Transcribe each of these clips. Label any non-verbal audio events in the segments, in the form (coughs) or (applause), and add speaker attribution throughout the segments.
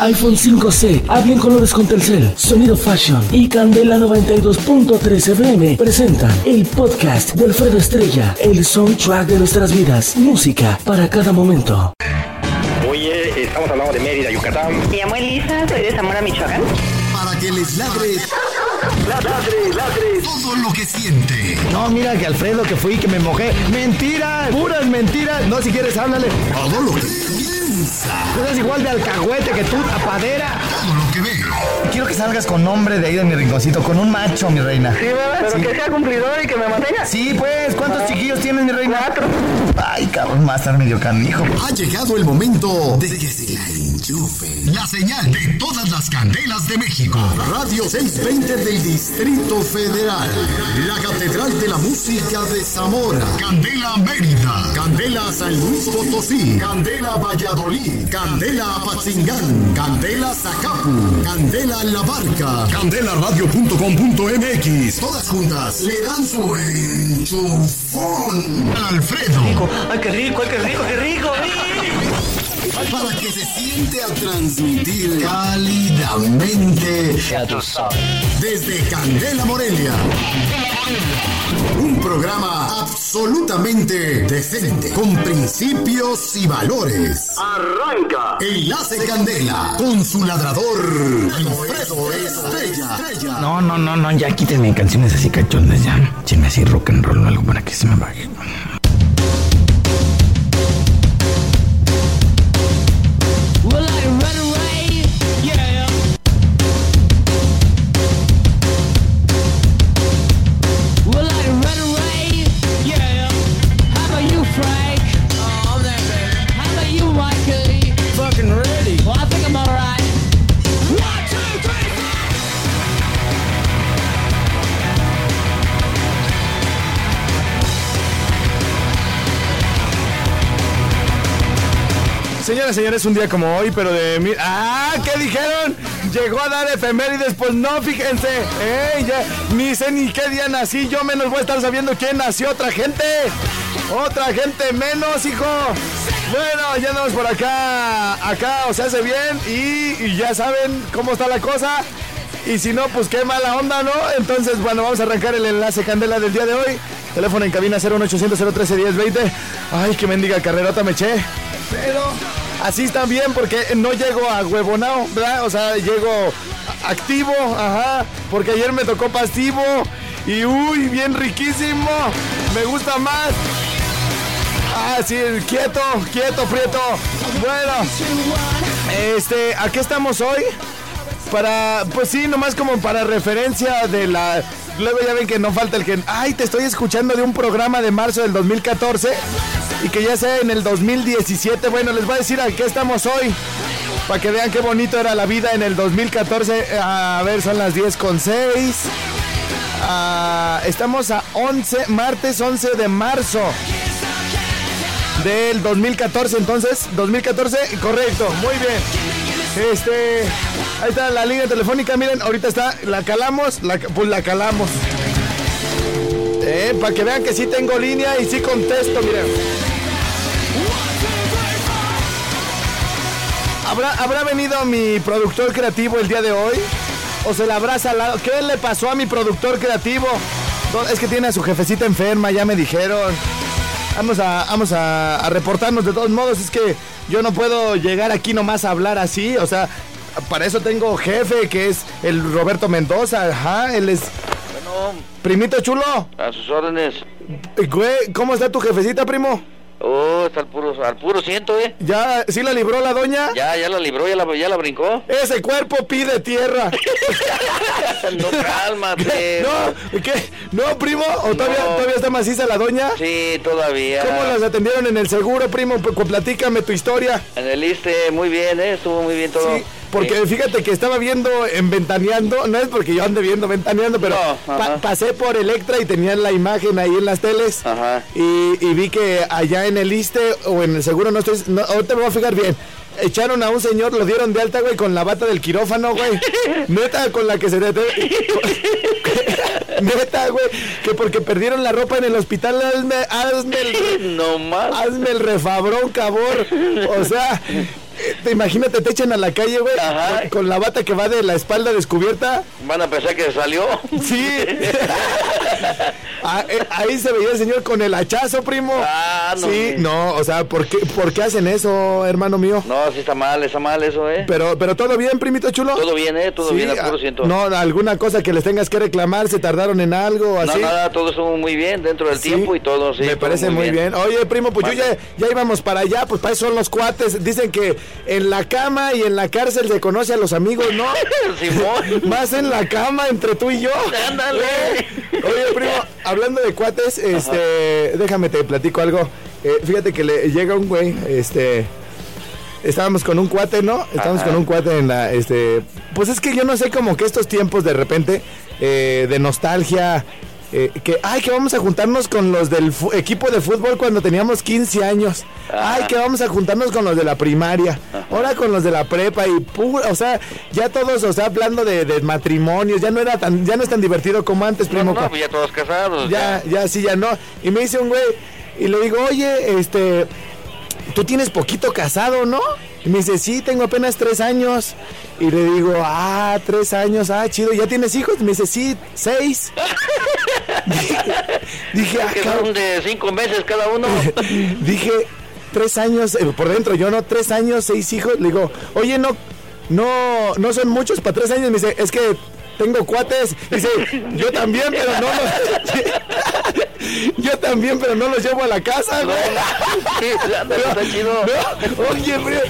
Speaker 1: iPhone 5C, habla en colores con Telcel, Sonido Fashion y Candela 92.3 FM presentan el podcast de Alfredo Estrella, el soundtrack de nuestras vidas, música para cada momento.
Speaker 2: Oye, estamos hablando de Mérida, Yucatán.
Speaker 3: Me llamo Elisa, soy de Zamora, Michoacán.
Speaker 4: Para que les ladre, ladre, ladre todo lo que siente.
Speaker 5: No, mira que Alfredo que fui, que me mojé. Mentiras, puras mentiras. No, si quieres, háblale.
Speaker 4: Todo lo que piensa.
Speaker 5: Tú eres igual de alcahuete que tú, tapadera.
Speaker 4: Todo lo que ve.
Speaker 5: Quiero que salgas con hombre de ahí de mi rinconcito, con un macho, mi reina.
Speaker 3: Sí, ¿verdad? Pero que sea cumplidor y que me mantenga.
Speaker 5: Sí, pues, ¿cuántos chiquillos tienes, mi reina?
Speaker 3: Cuatro.
Speaker 5: Ay, cabrón, va a estar medio canijo.
Speaker 4: Ha llegado el momento de que se la La señal de todas las candelas de México. Radio 620 del Distrito Federal. La Catedral de la Música de Zamora. Candela Mérida. Candela San Luis Potosí. Candela Valladolid. Candela Apatzingán. Candela Zacapu. Candela La Barca. Candelaradio.com.mx. Todas juntas le dan su enchufón al Alfredo.
Speaker 5: Ay, qué rico, qué rico, qué rico.
Speaker 4: Para que se siente a transmitir cálidamente desde Candela Morelia. Un programa absolutamente decente, con principios y valores.
Speaker 2: Arranca.
Speaker 4: Enlace Candela con su ladrador Alfredo Estrella.
Speaker 5: No, no, no, no, ya quítenme canciones así cachondas, ya. Échenme así rock and roll o algo para que se me baje. Señores, un día como hoy, pero de mil... ¡Ah! ¿Qué dijeron? Llegó a dar efemérides, pues no, fíjense. Ya, ni sé ni qué día nací, yo menos voy a estar sabiendo quién nació otra gente. Otra gente menos, hijo. Bueno, ya andamos por acá. Acá os hace bien y, ya saben cómo está la cosa. Y si no, pues qué mala onda, ¿no? Entonces, bueno, vamos a arrancar el enlace candela del día de hoy. Teléfono en cabina 01800 013 1020. Ay, que mendiga carrerota me eché. Así está bien porque no llego a huevonao, ¿verdad? O sea, llego activo, ajá, porque ayer me tocó pasivo y uy, bien riquísimo. Me gusta más. Ah, sí, quieto, quieto, prieto. Bueno, este, ¿a qué estamos hoy? Para, pues sí, nomás como para referencia de la... Luego ya ven que no falta el que... Ay, te estoy escuchando de un programa de marzo del 2014 y que ya sea en el 2017. Bueno, les voy a decir a qué estamos hoy. Para que vean qué bonito era la vida en el 2014. A ver, son las 10 con 6. Ah, estamos a 11, martes 11 de marzo del 2014. Entonces, 2014, correcto, muy bien. Este, ahí está la línea telefónica. Miren, ahorita está, la calamos, la, pues la calamos. Eh, para que vean que sí tengo línea y sí contesto, miren. ¿Habrá, ¿Habrá venido mi productor creativo el día de hoy? ¿O se la habrá salado? ¿Qué le pasó a mi productor creativo? Es que tiene a su jefecita enferma, ya me dijeron. Vamos a, vamos a, a reportarnos de todos modos. Es que yo no puedo llegar aquí nomás a hablar así. O sea, para eso tengo jefe, que es el Roberto Mendoza. Ajá, él es... Primito chulo.
Speaker 6: A sus órdenes.
Speaker 5: Güey, ¿cómo está tu jefecita, primo?
Speaker 6: Oh, está al puro, al puro ciento, ¿eh?
Speaker 5: ¿Ya sí la libró la doña?
Speaker 6: Ya, ya la libró, ya la, ya la brincó.
Speaker 5: Ese cuerpo pide tierra. (laughs)
Speaker 6: no, cálmate. (laughs)
Speaker 5: no, ¿qué? ¿No, primo? ¿O todavía,
Speaker 6: No.
Speaker 5: todavía está maciza la doña?
Speaker 6: Sí, todavía.
Speaker 5: ¿Cómo las atendieron en el seguro, primo? P- Platícame tu historia.
Speaker 6: En el ISTE, muy bien, ¿eh? Estuvo muy bien todo.
Speaker 5: Sí, porque
Speaker 6: Sí.
Speaker 5: fíjate que estaba viendo en Ventaneando, no es porque yo ande viendo Ventaneando, pero
Speaker 6: No,
Speaker 5: pa-
Speaker 6: ajá.
Speaker 5: pasé por Electra y tenían la imagen ahí en las teles.
Speaker 6: Ajá.
Speaker 5: Y, y vi que allá en el ISTE o en el seguro, no estoy, no, ahorita me voy a fijar bien. Echaron a un señor, lo dieron de alta, güey, con la bata del quirófano, güey. (laughs) Neta, con la que se... (laughs) Neta, güey, que porque perdieron la ropa en el hospital, hazme, hazme el... (laughs)
Speaker 6: No más.
Speaker 5: Hazme el refabrón, cabor. O sea, eh, te imagínate, te echan a la calle, güey,
Speaker 6: Ajá.
Speaker 5: con, con la bata que va de la espalda descubierta.
Speaker 6: Van a pensar que salió.
Speaker 5: Sí. (laughs) Ah, eh, ahí se veía el señor con el hachazo, primo.
Speaker 6: Ah, no.
Speaker 5: Sí, no, o sea, ¿por qué, ¿por qué hacen eso, hermano mío?
Speaker 6: No, sí está mal, está mal eso, ¿eh?
Speaker 5: Pero, pero todo bien, primito chulo.
Speaker 6: Todo bien, ¿eh? Todo
Speaker 5: Sí,
Speaker 6: bien, puro
Speaker 5: ah,
Speaker 6: ciento.
Speaker 5: No, alguna cosa que les tengas que reclamar, se tardaron en algo,
Speaker 6: No,
Speaker 5: así.
Speaker 6: nada, todo estuvo muy bien dentro del
Speaker 5: Sí,
Speaker 6: tiempo y todo, sí.
Speaker 5: Me
Speaker 6: todo
Speaker 5: parece muy bien. Oye, primo, pues yo ya, ya íbamos para allá, pues para eso son los cuates. Dicen que en la cama y en la cárcel se conoce a los amigos, ¿no? (laughs)
Speaker 6: Simón.
Speaker 5: Más en la cama entre tú y yo.
Speaker 6: Ándale.
Speaker 5: Oye, primo, hablando de cuates, este, déjame te platico algo. Eh, fíjate que le llega un güey, este, estábamos con un cuate, ¿no? Estábamos
Speaker 6: Ajá.
Speaker 5: con un cuate en la, este, pues es que yo no sé como que estos tiempos de repente eh, de nostalgia. Eh, que, ay, que vamos a juntarnos con los del equipo de fútbol cuando teníamos 15 años.
Speaker 6: Ajá.
Speaker 5: Ay, que vamos a juntarnos con los de la primaria. Ahora con los de la prepa y pura, o sea, ya todos, o sea, hablando de, de matrimonios, ya no era tan, ya no es tan divertido como antes, primo.
Speaker 6: no, pues ya todos casados.
Speaker 5: Ya, ya, sí, ya no. Y me dice un güey, y le digo, oye, este, tú tienes poquito casado, ¿no? Y me dice, sí, tengo apenas tres años. Y le digo, ah, tres años, ah, chido, ¿ya tienes hijos? Y me dice, sí, seis. (laughs) dije, ah,
Speaker 6: Que son de cinco meses cada uno. (laughs)
Speaker 5: dije, tres años, eh, por dentro, yo no, tres años, seis hijos. Le digo, oye, no, no, no son muchos para tres años. Me dice, es que tengo cuates. Dice, yo también, pero no los. (laughs) yo también, pero no los llevo a la casa, güey. No, oye, frío.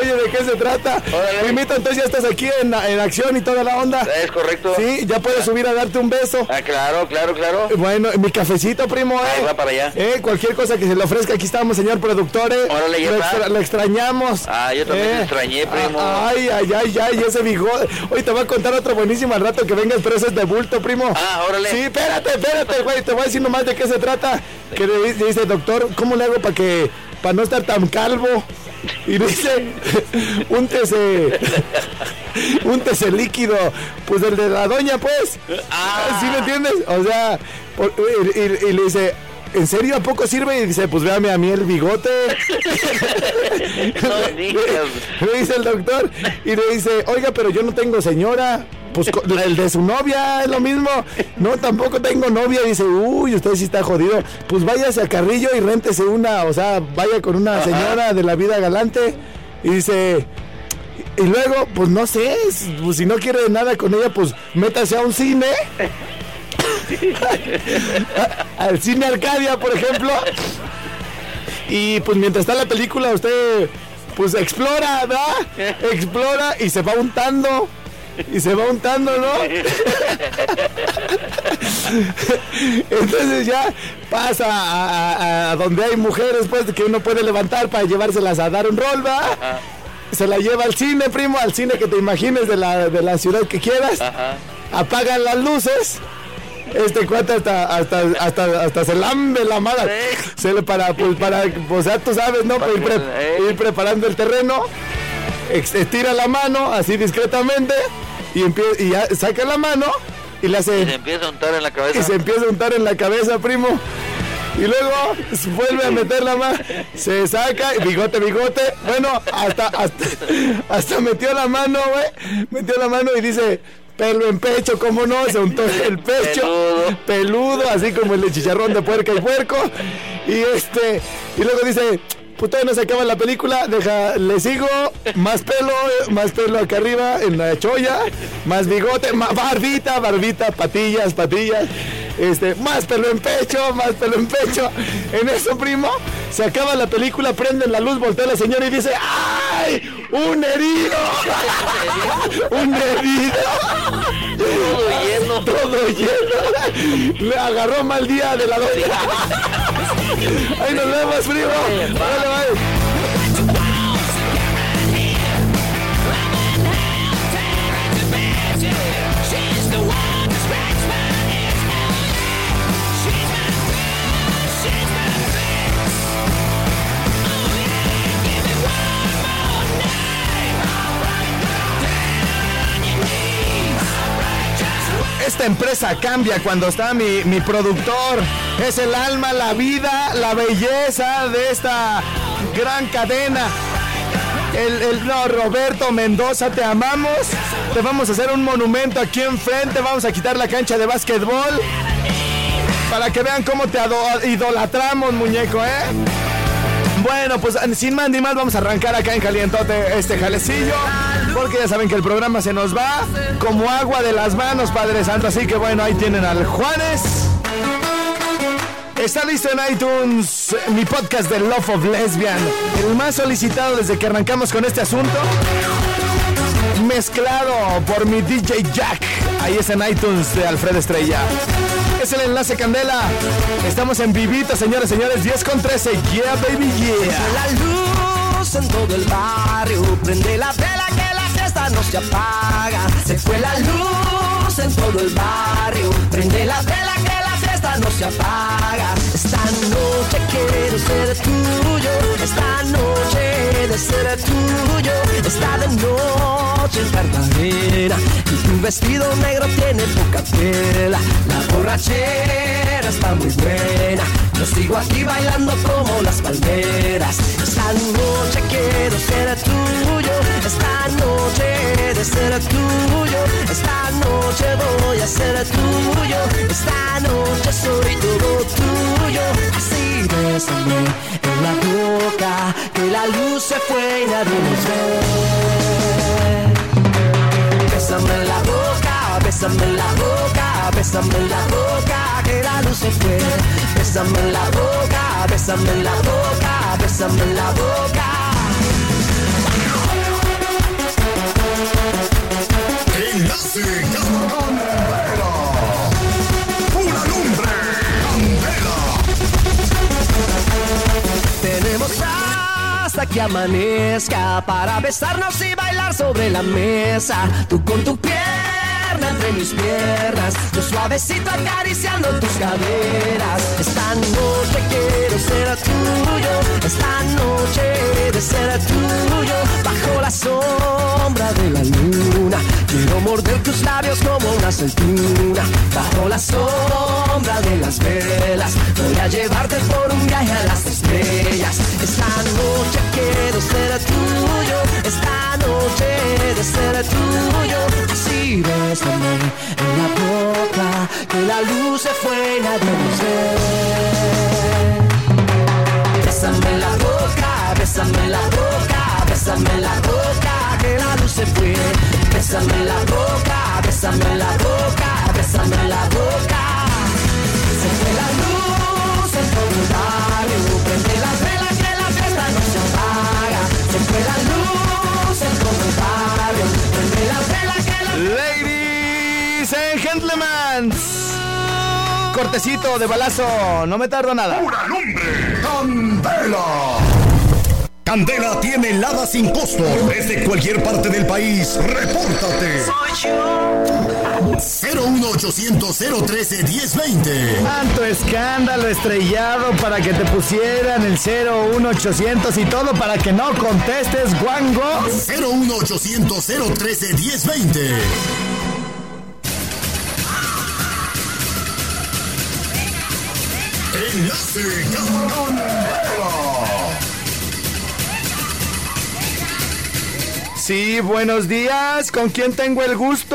Speaker 5: Oye, ¿de qué se trata? Primito, entonces ya estás aquí en, en acción y toda la onda.
Speaker 6: Es correcto.
Speaker 5: Sí, ya puedes subir a darte un beso.
Speaker 6: Ah, claro, claro, claro.
Speaker 5: Bueno, mi cafecito, primo,
Speaker 6: Ahí
Speaker 5: eh.
Speaker 6: va para allá.
Speaker 5: Eh, cualquier cosa que se le ofrezca, aquí estamos, señor productor, eh.
Speaker 6: Órale, ya
Speaker 5: lo, lo extrañamos.
Speaker 6: Ah, yo también te extrañé, primo.
Speaker 5: Ah, Ay, ay, ay, ay, ese bigote. Hoy te voy a contar otro buenísimo al rato que vengas, es de bulto, primo.
Speaker 6: Ah, órale.
Speaker 5: Sí, espérate, espérate, güey, te voy a decir nomás de qué se trata. Que le dice, dice, doctor, ¿cómo le hago para que, para no estar tan calvo? Y dice, (laughs) úntese, (laughs) úntese líquido, pues el de la doña, pues.
Speaker 6: Ah.
Speaker 5: ¿Sí me entiendes? O sea, y, y- y le dice, ¿en serio a poco sirve? Y dice, pues véame a mí el bigote. (laughs)
Speaker 6: No digas.
Speaker 5: Le dice el doctor y le dice, oiga, pero yo no tengo señora. Pues el de su novia es lo mismo. No, tampoco tengo novia. Dice, uy, usted sí está jodido. Pues váyase a Carrillo y réntese una, o sea, vaya con una señora de la vida galante. Y dice, y luego, pues no sé, s- pues, si no quiere nada con ella, pues métase a un cine. (laughs) Al cine Arcadia, por ejemplo. Y pues mientras está la película, usted pues explora, ¿verdad? Explora y se va untando. (laughs) Y se va untando, ¿no? (laughs) Entonces ya pasa a, a- a donde hay mujeres, pues, que uno puede levantar para llevárselas a dar un rol, ¿verdad? Se la lleva al cine, primo, al cine que te imagines de la, de la ciudad que quieras.
Speaker 6: Ajá.
Speaker 5: Apagan las luces. Este cuate hasta, hasta, hasta, hasta se lambe la mala.
Speaker 6: Sí.
Speaker 5: Se le para, pues, para, o sea, tú sabes, ¿no? Para ir, pre- ir preparando el terreno. Estira la mano, así discretamente. Y, empie- y ya saca la mano y le hace
Speaker 6: Y se empieza a untar en la
Speaker 5: y
Speaker 6: cabeza.
Speaker 5: se empieza a untar en la cabeza, primo. Y luego vuelve a meter la mano, se saca, y bigote, bigote. Bueno, hasta, hasta, hasta metió la mano, güey. Metió la mano y dice, pelo en pecho, ¿cómo no? Se untó el pecho.
Speaker 6: Peludo.
Speaker 5: Peludo, así como el de chicharrón de puerca y puerco. Y este, y luego dice, pues todavía no se acaba la película, deja, le sigo, más pelo, más pelo acá arriba en la cholla, más bigote, más barbita, barbita, patillas, patillas, este, más pelo en pecho, más pelo en pecho. En eso, primo, se acaba la película, prenden la luz, voltea la señora y dice, ¡ay! ¡Un herido! (laughs) ¡Un herido!
Speaker 6: Todo lleno.
Speaker 5: Todo lleno. Le agarró mal día de la doña. (laughs) Ahí nos vemos, primo. Vale, bye. Esta empresa cambia cuando está mi, mi productor. Es el alma, la vida, la belleza de esta gran cadena. El, el- no, Roberto Mendoza, te amamos. Te vamos a hacer un monumento aquí enfrente. Vamos a quitar la cancha de básquetbol. Para que vean cómo te idolatramos, muñeco, ¿eh? Bueno, pues sin más ni más vamos a arrancar acá en Calientote este jalecillo. Porque ya saben que el programa se nos va como agua de las manos, Padre Santo. Así que bueno, ahí tienen al Juanes. Está listo en iTunes mi podcast de Love of Lesbian, el más solicitado desde que arrancamos con este asunto. Mezclado por mi DJ Jack. Ahí es en iTunes de Alfredo Estrella. Es el enlace Candela. Estamos en vivito, señores, señores. 10 con 13. Yeah, baby, yeah.
Speaker 7: la luz en todo el barrio. Prende la vela que la fiesta no se apaga. Se fue la luz en todo el barrio. Prende la vela que la fiesta no se apaga. Esta noche quiero ser tuyo. Esta noche de ser tuyo. Está de noche en Cartagena. Y tu vestido negro tiene poca tela. La borrachera está muy buena. Yo sigo aquí bailando como las palmeras. Esta noche quiero ser tuyo. Esta noche de ser tuyo. Esta noche voy a ser tuyo. Esta noche soy todo tuyo. Así bésame la boca. Que la luz se fue y nadie nos ve. Bésame en la boca, bésame en la boca, bésame en la boca, que la luz se fue. Bésame en la boca, bésame en la boca, bésame en la boca. Hasta que amanezca para besarnos y bailar sobre la mesa. Tú con tu pierna entre mis piernas, yo suavecito acariciando tus caderas. Esta noche quiero ser tuyo, esta noche de ser tuyo, bajo la sombra de la luna. Quiero morder tus labios como una aceituna, bajo la sombra de las velas. Voy a llevarte por un viaje a las estrellas. Esta Bésame en la boca, bésame en la boca, bésame en la boca. Se fue la luz en todo el barrio, prende las velas que la fiesta no se apaga. Se fue la luz en todo el barrio, prende las velas que la
Speaker 5: Ladies and gentlemen. Cortecito de balazo, no me tardo nada.
Speaker 4: Pura lumbre. Candela. Candela tiene helada sin costo. Desde cualquier parte del país, repórtate. 01800 013 1020.
Speaker 5: Tanto escándalo estrellado para que te pusieran el 01800 y todo para que no contestes, guango.
Speaker 4: 01800 013 1020. Enlace
Speaker 5: Sí, buenos días. ¿Con quién tengo el gusto?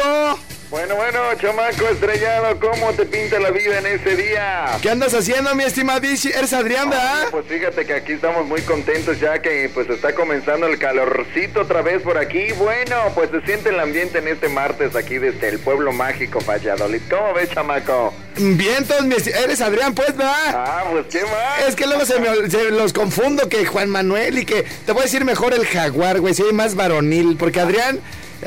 Speaker 2: Bueno, bueno, chamaco estrellado, ¿cómo te pinta la vida en ese día?
Speaker 5: ¿Qué andas haciendo, mi estimadísimo? Eres Adrián, ¿verdad?
Speaker 2: Pues fíjate que aquí estamos muy contentos ya que pues está comenzando el calorcito otra vez por aquí. Bueno, pues se siente el ambiente en este martes aquí desde el pueblo mágico Valladolid. ¿Cómo ves, chamaco?
Speaker 5: Vientos, mi eres Adrián, pues, ¿verdad?
Speaker 2: Ah, pues qué más.
Speaker 5: Es que luego se me se los confundo que Juan Manuel y que te voy a decir mejor el jaguar, güey, si hay más varonil, porque Adrián,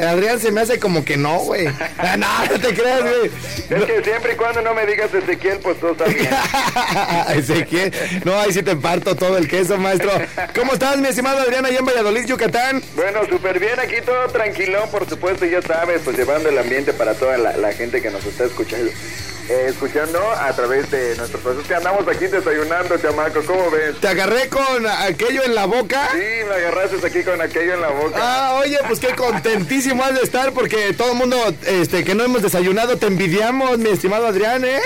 Speaker 5: Adrián se me hace como que no, güey. (laughs) Ah, no, no te creas, güey.
Speaker 2: Es que siempre y cuando no me digas Ezequiel, pues todo está bien.
Speaker 5: Ezequiel, no, ahí sí te parto todo el queso, maestro. ¿Cómo estás, mi estimado Adrián, allá en Valladolid, Yucatán?
Speaker 2: Bueno, súper bien, aquí todo tranquilón, por supuesto, ya sabes, pues llevando el ambiente para toda la, la gente que nos está escuchando. Eh, escuchando a través de nuestros procesos que andamos aquí desayunando, chamaco, ¿cómo ves?
Speaker 5: Te agarré con aquello en la boca.
Speaker 2: Sí, me agarraste aquí con aquello en la boca.
Speaker 5: Ah, oye, pues qué contentísimo has de estar porque todo el mundo este, que no hemos desayunado te envidiamos, mi estimado Adrián, ¿eh?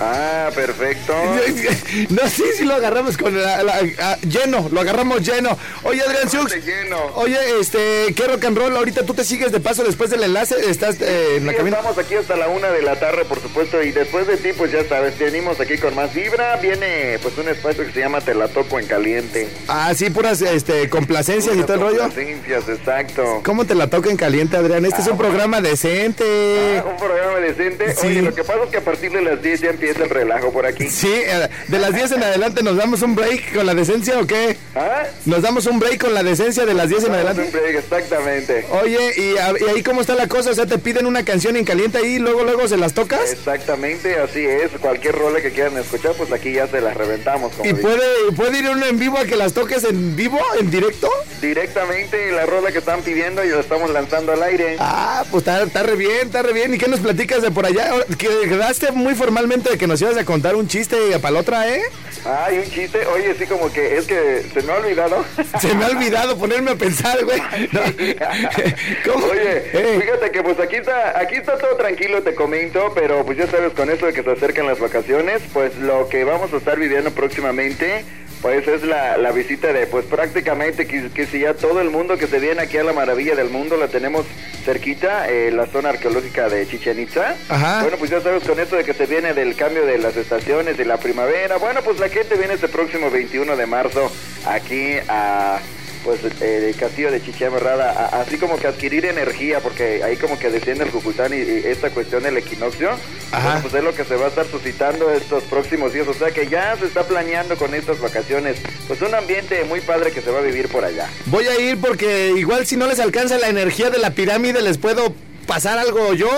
Speaker 2: Ah, perfecto. (laughs)
Speaker 5: No sé si lo agarramos con la, la- ah, lleno, lo agarramos lleno. Oye, Adrián Siux,
Speaker 2: lleno.
Speaker 5: oye, este, ¿qué rock and roll? Ahorita tú te sigues de paso después del enlace, estás eh, en la
Speaker 2: Sí,
Speaker 5: cabina.
Speaker 2: estamos aquí hasta la una de la tarde, por supuesto, y después de ti, pues ya sabes, venimos aquí con más vibra. Viene, pues, un espacio que se llama Te la toco en caliente.
Speaker 5: Ah, sí, puras este, complacencias y todo el rollo.
Speaker 2: Complacencias, exacto.
Speaker 5: ¿Cómo te la toca en caliente, Adrián? Este es un programa decente.
Speaker 2: Ah, un programa decente.
Speaker 5: Sí.
Speaker 2: Oye, lo que pasa es que a partir de las 10 ya empieza el relajo por aquí.
Speaker 5: Sí, eh, de las 10 en adelante nos damos un break con la decencia o qué?
Speaker 2: ¿Ah?
Speaker 5: Nos damos un break con la decencia de las 10 en adelante.
Speaker 2: un break, Exactamente.
Speaker 5: Oye, ¿y, ahí cómo está la cosa? O sea, te piden una canción en caliente ahí y luego luego se las tocas.
Speaker 2: Exactamente, así es. Cualquier rola que quieran escuchar, pues aquí ya se las reventamos. Como
Speaker 5: ¿Y
Speaker 2: dice.
Speaker 5: puede, puede ir uno en vivo a que las toques en vivo, en directo?
Speaker 2: Directamente la rola que están pidiendo y la estamos lanzando al aire.
Speaker 5: Ah, pues está, está re bien, está re bien. ¿Y qué nos platicas de por allá? Que quedaste muy formalmente que nos ibas a contar un chiste para la otra, ¿eh?
Speaker 2: Ay, un chiste. Oye, sí, como que es que se me ha olvidado. (laughs)
Speaker 5: Se me ha olvidado ponerme a pensar, güey. No. (laughs) ¿Cómo?
Speaker 2: Oye,
Speaker 5: Eh,
Speaker 2: fíjate que pues aquí está, aquí está todo tranquilo, te comento, pero pues ya sabes, con eso de que se acercan las vacaciones, pues lo que vamos a estar viviendo próximamente, pues es la, la visita de, pues prácticamente que, que si ya todo el mundo que se viene aquí a la maravilla del mundo la tenemos cerquita, eh, la zona arqueológica de Chichen Itza.
Speaker 5: Ajá.
Speaker 2: Bueno, pues ya sabes, con esto de que se viene del cambio de las estaciones de la primavera, bueno, pues la gente viene este próximo 21 de marzo aquí a pues eh, el castillo de Chichén, ¿verdad? A- así como que adquirir energía, porque ahí como que desciende el Cucután y, y esta cuestión del equinoccio,
Speaker 5: Ajá.
Speaker 2: pues es lo que se va a estar suscitando estos próximos días, o sea que ya se está planeando con estas vacaciones, pues un ambiente muy padre que se va a vivir por allá.
Speaker 5: voy a ir porque igual si no les alcanza la energía de la pirámide les puedo pasar algo yo.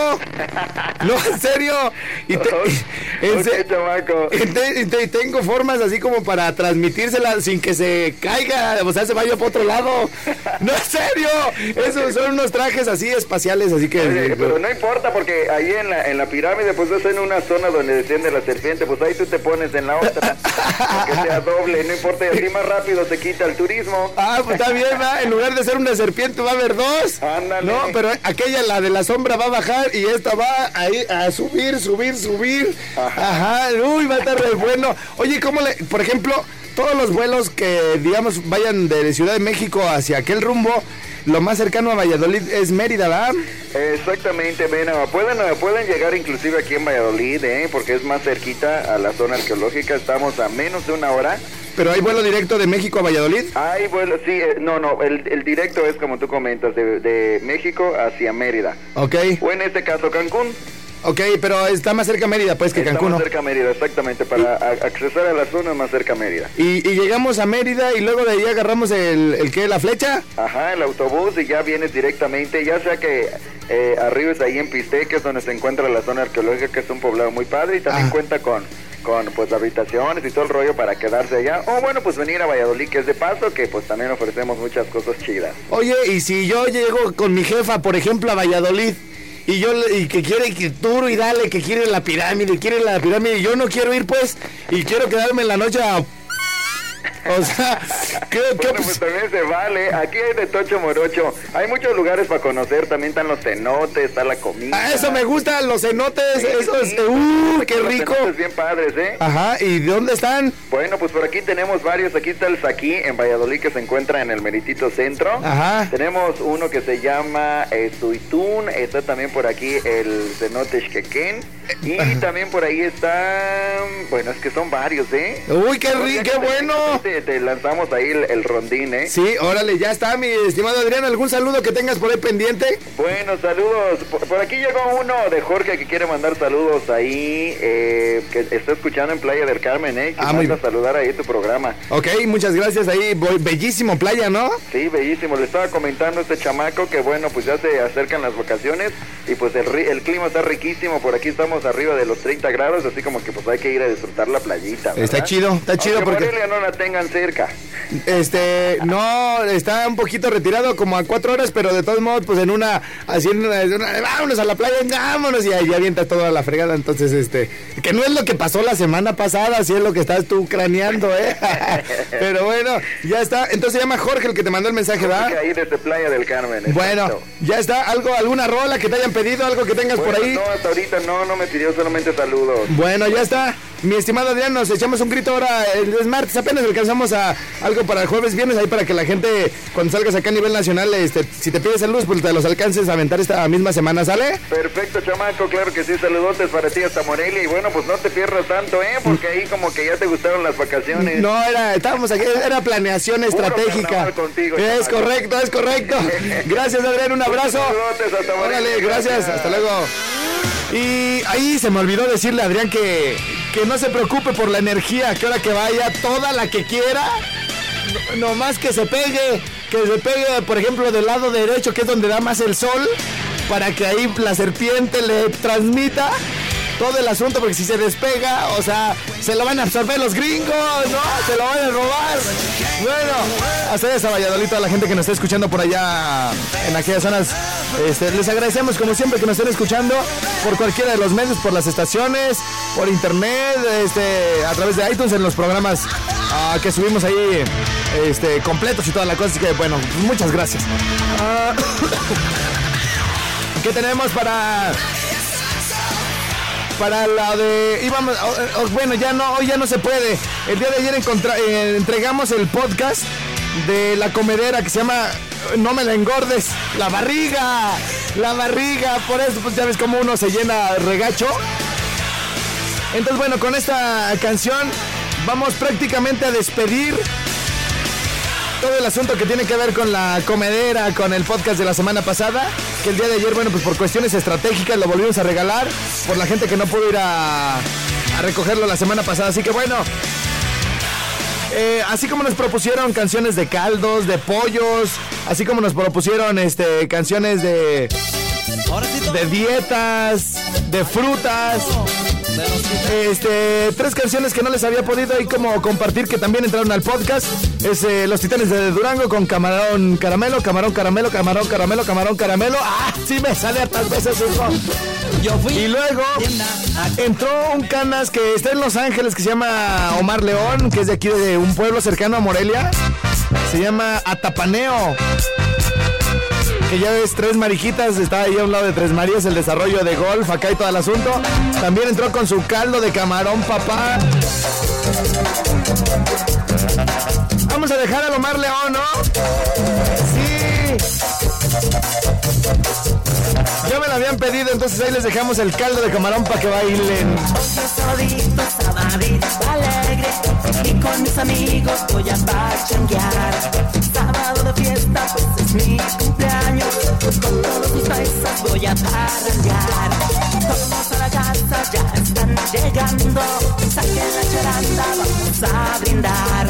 Speaker 5: No, en serio. Y te- en se- y te- y te- tengo formas así como para transmitírsela sin que se caiga, o sea, se vaya para otro lado. No, en serio. Esos son unos trajes así espaciales, así que...
Speaker 2: Oye, pero no importa porque ahí en la, en la pirámide pues es en una zona donde desciende la serpiente, pues ahí tú te pones en la otra, que sea doble, no importa, y así más rápido se quita el turismo.
Speaker 5: Ah, pues está bien, va. En lugar de ser una serpiente va a haber dos.
Speaker 2: Ándale.
Speaker 5: No, pero aquella, la de la sombra, va a bajar y esta va a, ir a subir, subir, subir. Ajá. Uy, va a estar re bueno. Oye, ¿cómo le, por ejemplo, todos los vuelos que, digamos, vayan de Ciudad de México hacia aquel rumbo, lo más cercano a Valladolid es Mérida, ¿verdad?
Speaker 2: Exactamente, bueno, pueden, pueden llegar inclusive aquí en Valladolid, ¿eh? porque es más cerquita a la zona arqueológica, estamos a menos de una hora.
Speaker 5: Pero hay vuelo directo de México a Valladolid.
Speaker 2: Hay vuelo, sí, eh, no, no, el, el directo es como tú comentas, de, de México hacia Mérida.
Speaker 5: Ok,
Speaker 2: O en este caso Cancún.
Speaker 5: ok, pero está más cerca Mérida, pues, que
Speaker 2: Está
Speaker 5: Cancún.
Speaker 2: más cerca a Mérida, exactamente, para a- accesar a la zona más cerca a Mérida.
Speaker 5: Y, y llegamos a Mérida y luego de ahí agarramos el, el ¿qué? ¿La flecha?
Speaker 2: Ajá, el autobús y ya vienes directamente, ya sea que eh, arribes ahí en Piste, que es donde se encuentra la zona arqueológica, que es un poblado muy padre y también
Speaker 5: Ah.
Speaker 2: cuenta con, con pues habitaciones y todo el rollo para quedarse allá. O bueno, pues venir a Valladolid, que es de paso, que pues también ofrecemos muchas cosas chidas.
Speaker 5: Oye, y si yo llego con mi jefa, por ejemplo, a Valladolid, y yo y que quiere que duro y dale, que quiere la pirámide, quiere la pirámide, y yo no quiero ir pues, y quiero quedarme en la noche a... O sea, ¿qué, qué
Speaker 2: Bueno,
Speaker 5: op-
Speaker 2: pues también se vale. Aquí hay de Tocho Morocho. Hay muchos lugares para conocer. También están los cenotes, está la comida.
Speaker 5: Ah, eso me gusta, los cenotes,
Speaker 2: Sí,
Speaker 5: esos,
Speaker 2: sí,
Speaker 5: uh, qué
Speaker 2: los
Speaker 5: rico.
Speaker 2: cenotes bien padres, ¿eh?
Speaker 5: Ajá, ¿y de dónde están?
Speaker 2: Bueno, pues por aquí tenemos varios. Aquí está el Saquí en Valladolid que se encuentra en el Meritito Centro.
Speaker 5: Ajá.
Speaker 2: Tenemos uno que se llama eh, Suitún. Está también por aquí el cenote Xquequén. Y también por ahí está. Bueno, es que son varios, ¿eh?
Speaker 5: Uy, qué rico, qué bueno.
Speaker 2: Te, te lanzamos ahí el, el rondín, ¿eh?
Speaker 5: Sí, órale, ya está, mi estimado Adrián, ¿algún saludo que tengas por ahí pendiente?
Speaker 2: Bueno, saludos. Por, por aquí llegó uno de Jorge que quiere mandar saludos ahí, eh, que está escuchando en Playa del Carmen, ¿eh? Que
Speaker 5: Ah, muy bien.
Speaker 2: saludar ahí tu programa.
Speaker 5: Ok, muchas gracias ahí, bellísimo playa, ¿no?
Speaker 2: Sí, bellísimo. Le estaba comentando a este chamaco que bueno, pues ya se acercan las vacaciones y pues el, el clima está riquísimo. Por aquí estamos arriba de los 30 grados, así como que pues hay que ir a disfrutar la playita. ¿verdad?
Speaker 5: Está chido, está chido
Speaker 2: Aunque
Speaker 5: porque-
Speaker 2: Morelia no la cerca.
Speaker 5: Este, no, está un poquito retirado, como a cuatro horas, pero de todos modos, pues en una, así en una, en una- vámonos a la playa, vámonos, y ahí avienta toda la fregada. Entonces, este, que no es lo que pasó la semana pasada, si es lo que estás tú craneando, ¿eh? (laughs) pero bueno, ya está. Entonces se llama Jorge el que te mandó el mensaje, ¿verdad?
Speaker 2: Ahí desde Playa del Carmen.
Speaker 5: Bueno,
Speaker 2: exacto.
Speaker 5: ya está. ¿Algo, alguna rola que te hayan pedido, algo que tengas por ahí?
Speaker 2: No, hasta ahorita no, no me pidió solamente saludos.
Speaker 5: Bueno, ya está. Mi estimado Adrián, nos echamos un grito ahora. El es martes, apenas alcanzamos a algo para el jueves, viernes, ahí para que la gente, cuando salgas acá a nivel nacional, este, si te pides saludos, pues te los alcances a aventar esta misma semana, ¿sale?
Speaker 2: Perfecto, chamaco, claro que sí, saludotes para ti hasta Morelia y bueno, pues no te pierdas tanto, ¿eh? Porque ahí como que ya te gustaron las vacaciones.
Speaker 5: No, era, estábamos aquí, era planeación estratégica.
Speaker 2: contigo,
Speaker 5: es
Speaker 2: chamaco.
Speaker 5: correcto, es correcto. (laughs) Gracias, Adrián, un abrazo.
Speaker 2: Saludotes hasta Morelia.
Speaker 5: Órale, gracias, hasta luego. Y ahí se me olvidó decirle a Adrián que, que no se preocupe por la energía, que ahora que vaya, toda la que quiera, no, nomás que se pegue, que se pegue, por ejemplo, del lado derecho, que es donde da más el sol, para que ahí la serpiente le transmita todo el asunto, porque si se despega, o sea, se lo van a absorber los gringos, ¿no? Se lo van a robar. Bueno, hasta hasta Valladolid, toda la gente que nos está escuchando por allá en aquellas zonas, este, les agradecemos como siempre que nos estén escuchando por cualquiera de los medios, por las estaciones, por internet, este, a través de iTunes en los programas ah, que subimos ahí este, completos y toda la cosa. Así que bueno, muchas gracias. Ah, (coughs) ¿Qué tenemos para para la de oh, oh, bueno ya no hoy ya no se puede el día de ayer eh, entregamos el podcast de la comedera que se llama eh, no me la engordes la barriga la barriga por eso pues ya ves cómo uno se llena regacho entonces bueno con esta canción vamos prácticamente a despedir todo el asunto que tiene que ver con la comedera, con el podcast de la semana pasada, que el día de ayer, bueno, pues por cuestiones estratégicas lo volvimos a regalar por la gente que no pudo ir a, a recogerlo la semana pasada. Así que bueno, eh, así como nos propusieron canciones de caldos, de pollos, así como nos propusieron este, canciones de, de dietas, de frutas. Este, tres canciones que no les había podido ahí como compartir que también entraron al podcast. Es eh, Los Titanes de Durango con camarón caramelo, camarón caramelo, camarón caramelo, camarón caramelo. ¡Ah! Sí me sale hartas veces eso. Y luego entró un canas que está en Los Ángeles que se llama Omar León, que es de aquí de un pueblo cercano a Morelia. Se llama Atapaneo. Que ya ves, Tres Marijitas, está ahí a un lado de Tres Marías, el desarrollo de golf, acá y todo el asunto. También entró con su caldo de camarón, papá. Vamos a dejar a Omar León, ¿no? Sí. Ya me lo habían pedido, entonces ahí les dejamos el caldo de camarón para que bailen.
Speaker 8: Y con mis amigos voy a Fiesta, pues es mi cumpleaños. Con todos mis paisas voy a parrandear Todos a la casa ya están llegando. Saquen la charanda, vamos a brindar.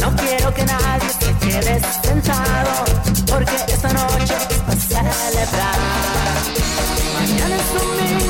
Speaker 8: No quiero que nadie se quede sentado Porque esta noche es para celebrar. Mañana es domingo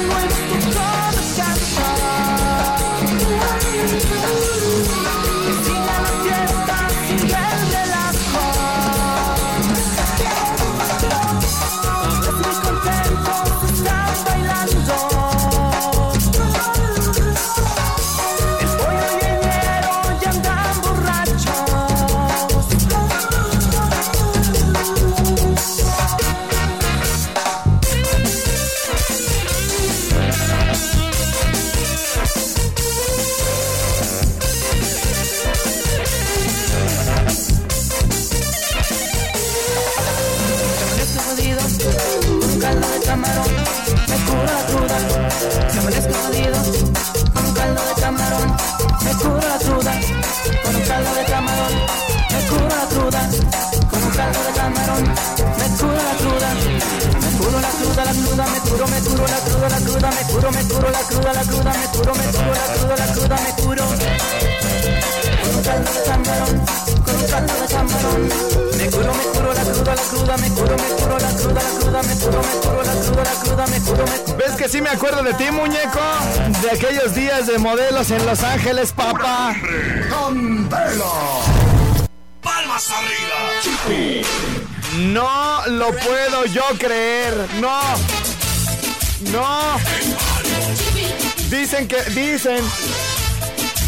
Speaker 5: Dicen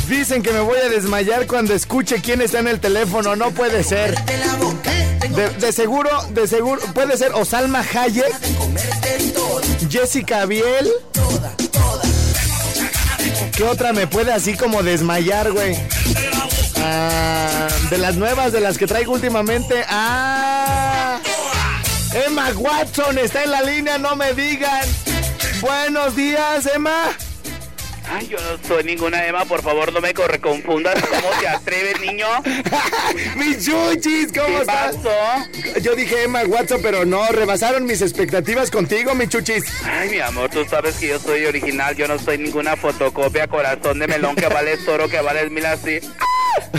Speaker 5: dicen. Que me voy a desmayar cuando escuche quién está en el teléfono. No puede ser. De, de seguro, de seguro, puede ser o Salma Hayek, Jessica Biel, ¿Qué otra me puede así como desmayar, güey? Ah, de las nuevas, de las que traigo últimamente. Ah, Emma Watson está en la línea, no me digan. Buenos días, Emma.
Speaker 9: Ay, yo no soy ninguna Emma, por favor no me correconfundas. ¿Cómo te atreves, niño? (laughs)
Speaker 5: mis chuchis, ¿cómo
Speaker 9: ¿Qué
Speaker 5: estás?
Speaker 9: pasó?
Speaker 5: Yo dije Emma Watson, pero no, rebasaron mis expectativas contigo, mis chuchis.
Speaker 9: Ay, mi amor, tú sabes que yo soy original, yo no soy ninguna fotocopia, corazón de melón que vale toro, que vale mil así.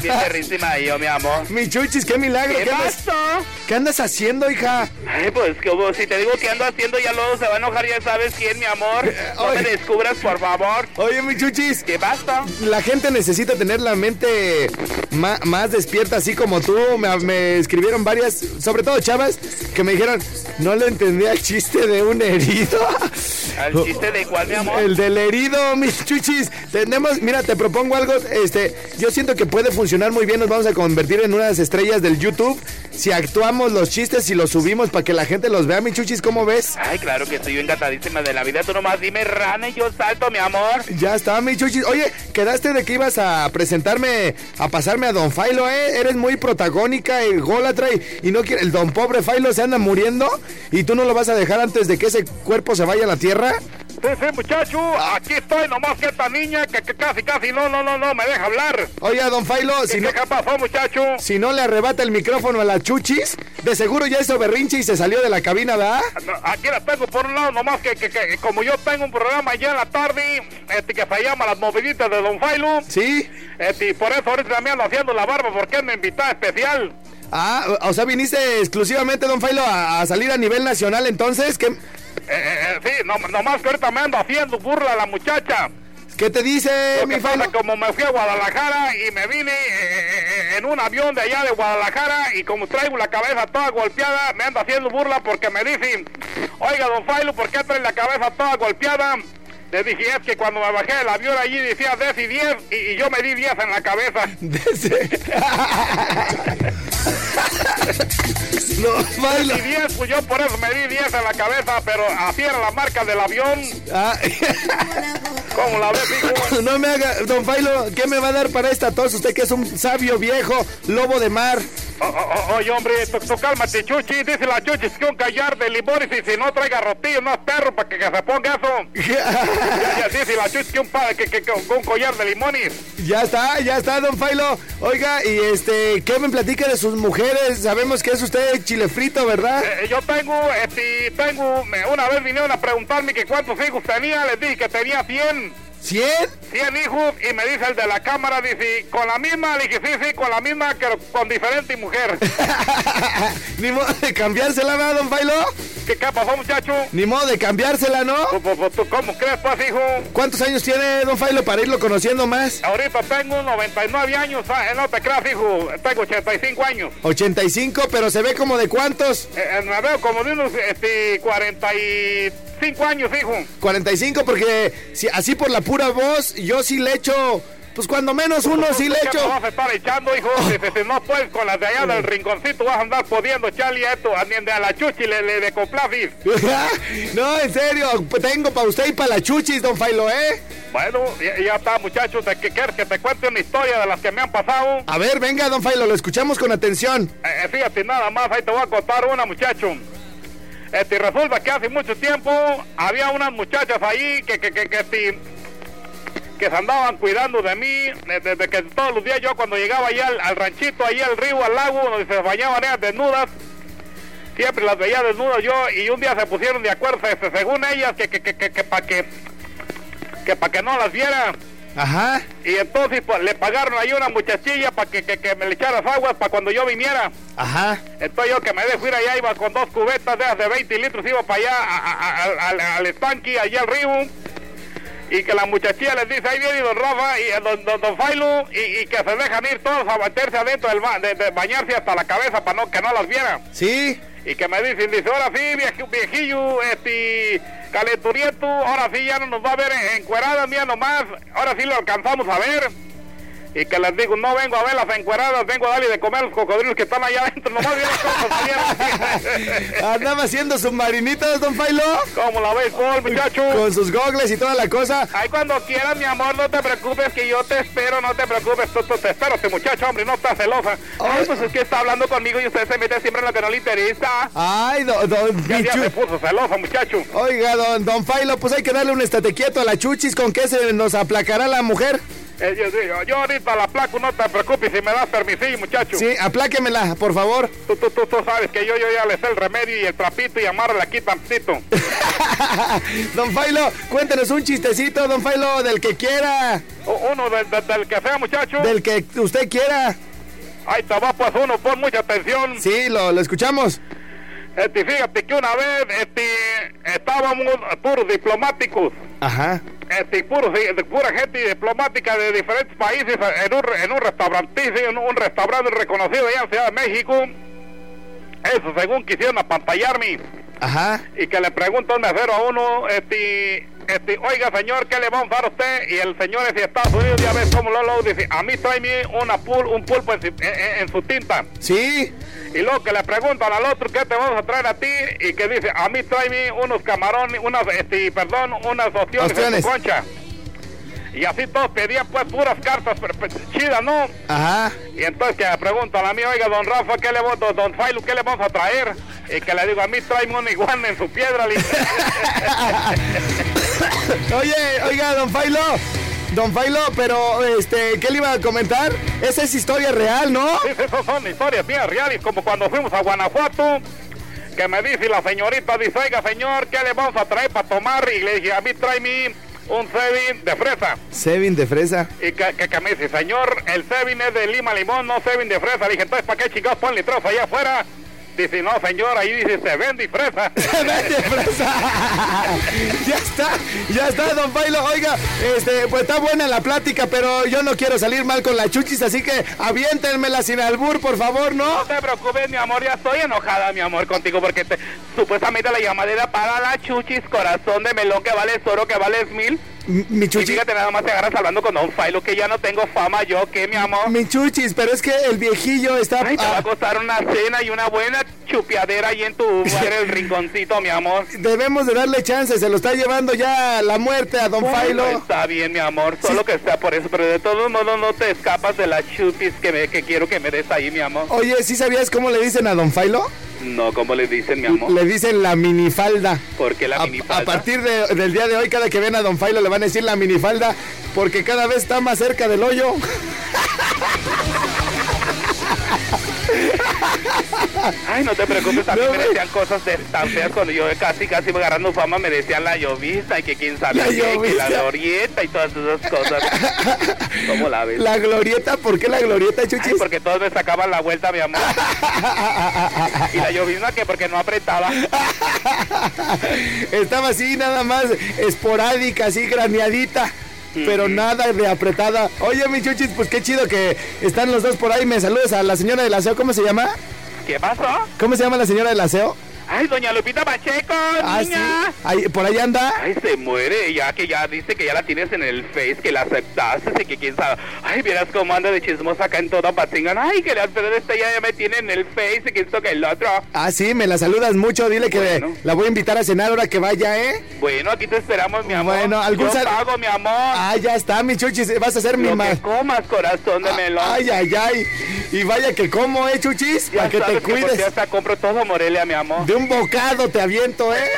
Speaker 9: Bien perrísima yo, mi amor.
Speaker 5: Mis chuchis, qué milagro.
Speaker 9: ¿Qué
Speaker 5: andas,
Speaker 9: pasó?
Speaker 5: ¿Qué andas haciendo, hija?
Speaker 9: Ay, pues como si te digo que ando haciendo, ya luego se va a enojar, ya sabes quién, mi amor. No me descubras, por favor.
Speaker 5: Oye, mis chuchis.
Speaker 9: ¿Qué pasa?
Speaker 5: La gente necesita tener la mente más despierta, así como tú. Me, me escribieron varias, sobre todo chavas, que me dijeron, no le entendía el chiste de un herido.
Speaker 9: ¿Al (laughs) chiste de cuál, mi amor?
Speaker 5: El del herido, mis chuchis. Tenemos, mira, te propongo algo. Este, yo siento que puede funcionar muy bien. Nos vamos a convertir en unas estrellas del YouTube. Si actuamos los chistes y los subimos para que la gente los vea, mis chuchis, ¿cómo ves?
Speaker 9: Ay, claro que estoy encantadísima de la vida. Tú nomás dime rana y yo salto, mi amor.
Speaker 5: Ya está, mi chuchis. Oye, quedaste de que ibas a presentarme, a pasarme a Don Failo, ¿eh? Eres muy protagónica y golatra y, y no quiere. El Don Pobre Failo se anda muriendo y tú no lo vas a dejar antes de que ese cuerpo se vaya a la tierra.
Speaker 9: Sí, sí, muchacho, aquí estoy, nomás que esta niña que, que casi, casi no, no, no, no me deja hablar.
Speaker 5: Oye, Don Failo, si
Speaker 9: ¿Qué,
Speaker 5: no,
Speaker 9: qué pasó, muchacho?
Speaker 5: si no le arrebata el micrófono a la chuchis, de seguro ya hizo berrinche y se salió de la cabina, ¿verdad?
Speaker 9: No, Aquí la tengo por un lado, nomás que, que, que como yo tengo un programa ya en la tarde, este, que se llama Las Moviditas de Don Failo,
Speaker 5: Sí.
Speaker 9: este, y por eso ahorita me ando haciendo la barba, porque es mi invitada especial.
Speaker 5: Ah, o sea, viniste exclusivamente, Don Failo, a, a salir a nivel nacional, entonces, ¿qué,
Speaker 9: Eh, eh, eh, sí, no, nomás que ahorita me ando haciendo burla a la muchacha.
Speaker 5: qué te dice,
Speaker 9: Lo
Speaker 5: mi
Speaker 9: que pasa, como me fui a Guadalajara y me vine eh, en un avión de allá de Guadalajara y como traigo la cabeza toda golpeada, me ando haciendo burla porque me dicen, oiga, don Failo, ¿por qué trae la cabeza toda golpeada? Le dije, es que cuando me bajé del avión allí decía 10 y 10 y, y yo me di 10 en la cabeza. (laughs) (laughs)
Speaker 5: no, Failo.
Speaker 9: Y 10, pues yo por eso me di 10 en la cabeza, pero así era la marca del avión.
Speaker 5: Ah, (laughs)
Speaker 9: ¿Cómo la ves, hijo?
Speaker 5: no me haga, don Failo, ¿qué me va a dar para esta tos? Usted que es un sabio viejo, lobo de mar.
Speaker 9: O- o- o- Oye, hombre, tú, cálmate, Chuchi. Dice la Chuchi que un callar de limones y si no traiga rotillo, no es perro para que, se ponga eso. (laughs) Ya, dice la Chuchi que un, un collar de limones.
Speaker 5: ya está, ya está, don Failo. Oiga, y este, ¿qué me platica de sus mujeres? Sabemos que es usted chile frito, ¿verdad?
Speaker 9: Eh, yo tengo, este, tengo, una vez vinieron a preguntarme que cuántos hijos tenía, les dije que tenía 100.
Speaker 5: ¿Cien?
Speaker 9: 100 hijos y me dice el de la cámara, dice, con la misma, le dije, sí, sí, con la misma, pero con diferente mujer. (laughs)
Speaker 5: Ni modo de cambiársela, ¿verdad, don Failo?
Speaker 9: ¿Qué, qué pasó, muchacho?
Speaker 5: Ni modo de cambiársela, ¿no?
Speaker 9: Pues, pues, pues, ¿tú ¿Cómo crees, pues, hijo?
Speaker 5: ¿Cuántos años tiene don Failo para irlo conociendo más?
Speaker 9: Ahorita tengo 99 años, ah, no te creas, hijo, tengo 85 años.
Speaker 5: 85, pero se ve como de cuántos?
Speaker 9: Eh, eh, me veo como de unos este, 45 años, hijo.
Speaker 5: 45, porque si, así por la pura voz, yo sí le echo, pues cuando menos uno sí le
Speaker 9: ¿Qué te
Speaker 5: echo.
Speaker 9: vas a estar echando, hijo? Si, si- si no puedes con las de allá del rinconcito, vas a andar pudiendo echarle a esto, a, la chuchi le, le de (laughs)
Speaker 5: no, en serio, tengo para usted y para la chuchis, don Failo, ¿eh?
Speaker 9: Bueno, ya, ya está, muchachos, ¿de qué quieres que te cuente una historia de las que me han pasado?
Speaker 5: A ver, venga, don Failo, lo escuchamos con atención.
Speaker 9: Eh, eh, fíjate, nada más, ahí te voy a contar una, muchacho. Este, resulta que hace mucho tiempo había unas muchachas ahí que, que, que, que, que se andaban cuidando de mí, de- desde que todos los días yo cuando llegaba allá al, al ranchito, allá al río, al lago, donde se bañaban ellas desnudas, siempre las veía desnudas yo, y un día se pusieron de acuerdo, este, según ellas, que, que, que, que, que para que, que, pa' que no las viera.
Speaker 5: Ajá.
Speaker 9: Y entonces pues, le pagaron ahí una muchachilla para que, que, que me le echaras aguas para cuando yo viniera.
Speaker 5: Ajá.
Speaker 9: Entonces yo que me dejé ir allá, iba con dos cubetas de, de 20 litros, iba para allá a- a- al, al estanque, allá al río. Y que la muchachilla les dice, ahí viene don Rafa y eh, don, don, don Failo, y, y que se dejan ir todos a meterse adentro del ba- de, de bañarse hasta la cabeza para no, que no las viera.
Speaker 5: Sí.
Speaker 9: Y que me dicen, dice, ahora sí, vieji- viejillo, este, calenturiento, ahora sí ya no nos va a ver en- encuerada mía nomás, ahora sí lo alcanzamos a ver. Y que les digo, no vengo a ver las encueradas, vengo a darle de comer a los cocodrilos que están allá adentro. Nomás vieron cómo (laughs) salieron.
Speaker 5: Andaba haciendo submarinitas, don Failo.
Speaker 9: ¿Cómo la Paul, muchacho?
Speaker 5: Con sus gogles y toda la cosa.
Speaker 9: Ay, cuando quieras, mi amor, no te preocupes, que yo te espero, no te preocupes, tú, tú te espero, este muchacho, hombre, no estás celosa. Ay, pues es que está hablando conmigo y usted se mete siempre en lo que no le interesa.
Speaker 5: Ay, don, don
Speaker 9: Ya, ya se puso celosa, muchacho.
Speaker 5: Oiga, don, don Failo, pues hay que darle un estate quieto a la chuchis. ¿Con qué se nos aplacará la mujer?
Speaker 9: Eh, yo, yo- yo ahorita la placo, no te preocupes, si me das permisillo, muchacho.
Speaker 5: Sí, apláquemela, por favor.
Speaker 9: Tú, tú, tú, tú sabes que yo, yo ya le sé el remedio y el trapito y amárrala aquí tantito. (laughs)
Speaker 5: don Failo, cuéntenos un chistecito, don Failo, del que quiera.
Speaker 9: Uno del, del- del que sea, muchacho.
Speaker 5: Del que usted quiera.
Speaker 9: Ahí te va, pues uno, pon mucha atención.
Speaker 5: Sí, lo, lo escuchamos.
Speaker 9: Este, fíjate que una vez este, estábamos puros diplomáticos.
Speaker 5: Ajá.
Speaker 9: Este, puros, pura gente diplomática de diferentes países en un, en un restaurante, en un restaurante reconocido allá en Ciudad de México. Eso según quisieron apantallarme.
Speaker 5: Ajá.
Speaker 9: Y que le pregunta un mesero a uno, este, este, oiga señor, ¿qué le vamos a dar a usted? Y el señor es de Estados Unidos, ya ves cómo lo, lo dice, a mí tráeme una pul, un pulpo en, su- en- en- en su tinta.
Speaker 5: Sí.
Speaker 9: Y luego que le preguntan al otro, ¿qué te vamos a traer a ti? Y que dice, a mí tráeme unos camarones, unas, este, perdón, unas opciones en su concha. Y así todos pedían pues puras cartas pero, pues, chidas, ¿no?
Speaker 5: Ajá.
Speaker 9: Y entonces que le preguntan a mí, oiga, don Rafa, ¿qué le vamos, don, don Failu, qué le vamos a traer? Y que le digo, a mí tráeme una iguana en su piedra. le. (laughs) (coughs)
Speaker 5: Oye, oiga, don Failo. Don Failo, pero, este, ¿qué le iba a comentar? Esa es historia real, ¿no?
Speaker 9: Sí, sí, esas son historias bien reales, como cuando fuimos a Guanajuato, que me dice la señorita, dice, oiga, señor, ¿qué le vamos a traer para tomar? Y le dije, a mí tráeme un Sevin de fresa.
Speaker 5: Sevin de fresa.
Speaker 9: Y que, que, que me dice, señor, el Sevin es de lima limón, no Sevin de fresa. Le dije, entonces, ¿para qué chingados ponen litros allá afuera? Dice, no, señor, ahí dice, se vende y fresa. (laughs)
Speaker 5: Vete, fresa. (laughs) ya está, ya está, don Failo. Oiga, este, pues está buena la plática, pero yo no quiero salir mal con la chuchis, así que aviéntenmela sin albur, por favor, ¿no?
Speaker 9: No te preocupes, mi amor, ya estoy enojada, mi amor, contigo, porque te- supuestamente la llamadera para la chuchis, corazón de melón que vale oro, que vale mil.
Speaker 5: Mi
Speaker 9: Y
Speaker 5: chuchis.
Speaker 9: fíjate, nada más te agarras hablando con Don Failo, que ya no tengo fama yo, que mi amor.
Speaker 5: Mi chuchis, pero es que el viejillo está.
Speaker 9: Ay, te va
Speaker 5: ah,
Speaker 9: a costar una cena y una buena chupiadera ahí en tu lugar, el (laughs) rinconcito, mi amor.
Speaker 5: debemos de darle chance, se lo está llevando ya la muerte a don
Speaker 9: Bueno,
Speaker 5: Failo.
Speaker 9: Está bien, mi amor, solo que sea por eso, pero de todos modos no te escapas de las chupis que, me, que quiero que me des ahí, mi amor.
Speaker 5: Oye, ¿sí sabías cómo le dicen a don Failo?
Speaker 9: No, como le dicen, mi amor?
Speaker 5: Le dicen la minifalda.
Speaker 9: Porque la
Speaker 5: A,
Speaker 9: minifalda.
Speaker 5: a partir de- del día de hoy, cada que ven a Don Failo le van a decir la minifalda, porque cada vez está más cerca del hoyo. (laughs)
Speaker 9: Ay, no te preocupes, a mí
Speaker 5: No,
Speaker 9: me decían cosas de, tan feas cuando yo casi, casi agarrando fama, me decían la llovista y que quién sabe
Speaker 5: La
Speaker 9: la glorieta y todas esas cosas. (laughs) ¿Cómo la ves?
Speaker 5: La glorieta, ¿por qué la glorieta,
Speaker 9: Ay,
Speaker 5: chuchis?
Speaker 9: porque todos me sacaban la vuelta, mi amor. (laughs) y la llovizna que porque no apretaba. (laughs)
Speaker 5: Estaba así, nada más esporádica, así graneadita. Pero nada de apretada. Oye, mi chuchis, pues qué chido que están los dos por ahí. Me saludas a la señora del aseo. ¿Cómo se llama?
Speaker 9: ¿Qué pasó?
Speaker 5: ¿Cómo se llama la señora del aseo?
Speaker 9: Ay, doña Lupita Pacheco,
Speaker 5: Ah, sí. por ahí anda.
Speaker 9: Ay, se muere, ya que ya dice que ya la tienes en el Face, que la aceptaste y que quién sabe. Ay, vieras cómo anda de chismosa acá en toda Patingan. Ay, que la Alfredo esta ya, ya me tiene en el Face y que esto que el otro.
Speaker 5: Ah, sí, me la saludas mucho. Dile que
Speaker 9: Bueno.
Speaker 5: la voy a invitar a cenar ahora que vaya, ¿eh?
Speaker 9: Bueno, aquí te esperamos, mi amor.
Speaker 5: Bueno, algún
Speaker 9: Yo pago, mi amor.
Speaker 5: Ah, ya está, mi chuchis. Vas a ser mi ma-
Speaker 9: que comas, corazón de melón.
Speaker 5: Ay, ay, ay. Y vaya que como, ¿eh, chuchis?
Speaker 9: ya
Speaker 5: Para que te cuides.
Speaker 9: hasta compro todo Morelia, mi amor.
Speaker 5: De un bocado te aviento, ¿eh?